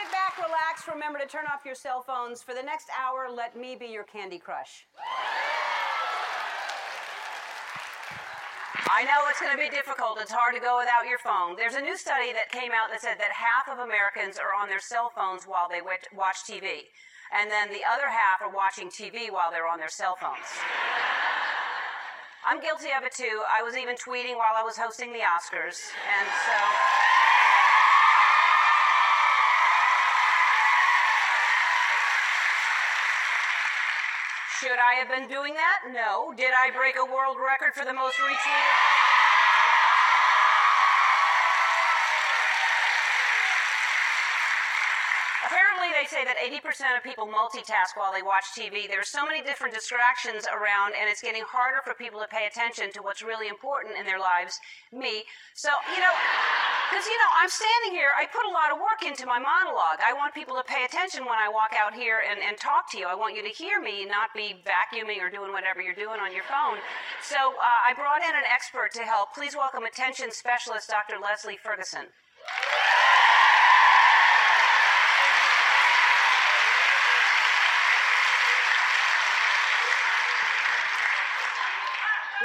sit back, relax. Remember to turn off your cell phones. For the next hour, let me be your candy crush. I know it's going to be difficult. It's hard to go without your phone. There's a new study that came out that said that half of Americans are on their cell phones while they watch TV. And then the other half are watching TV while they're on their cell phones. I'm guilty of it too. I was even tweeting while I was hosting the Oscars. And so. Should I have been doing that? No. Did I break a world record for the most retweeted? Apparently, they say that 80% of people multitask while they watch TV. There's so many different distractions around, and it's getting harder for people to pay attention to what's really important in their lives, me. So, you know, because, you know, I'm standing here, I put a lot of work into my monologue. I want people to pay attention when I walk out here and, and talk to you. I want you to hear me, not be vacuuming or doing whatever you're doing on your phone. So uh, I brought in an expert to help. Please welcome attention specialist Dr. Leslie Ferguson.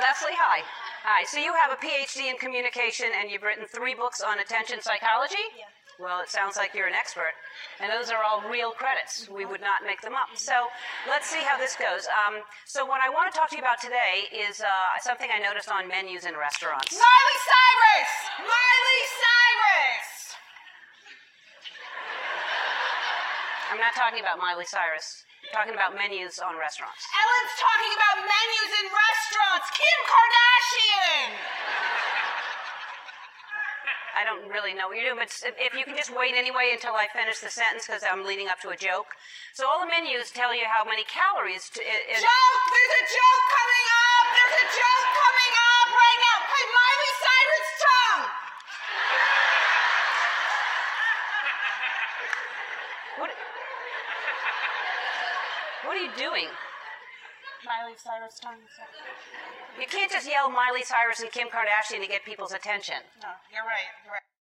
Leslie, hi. Hi. So you have a PhD in communication and you've written three books on attention psychology? Yeah. Well, it sounds like you're an expert. And those are all real credits. We would not make them up. So let's see how this goes. Um, so, what I want to talk to you about today is uh, something I noticed on menus in restaurants. Miley Cyrus! Miley Cyrus! I'm not talking about Miley Cyrus. I'm talking about menus on restaurants. Ellen's talking about menus in restaurants. Kim Kardashian! I don't really know what you're doing, but if you can just wait anyway until I finish the sentence because I'm leading up to a joke. So all the menus tell you how many calories. To, it, joke! There's a joke coming up! There's a joke coming up right now! Hey, Miley Cyrus tongue! What? What are you doing? Miley Cyrus tongue. You can't just yell Miley Cyrus and Kim Kardashian to get people's attention. No, you're right. You're right.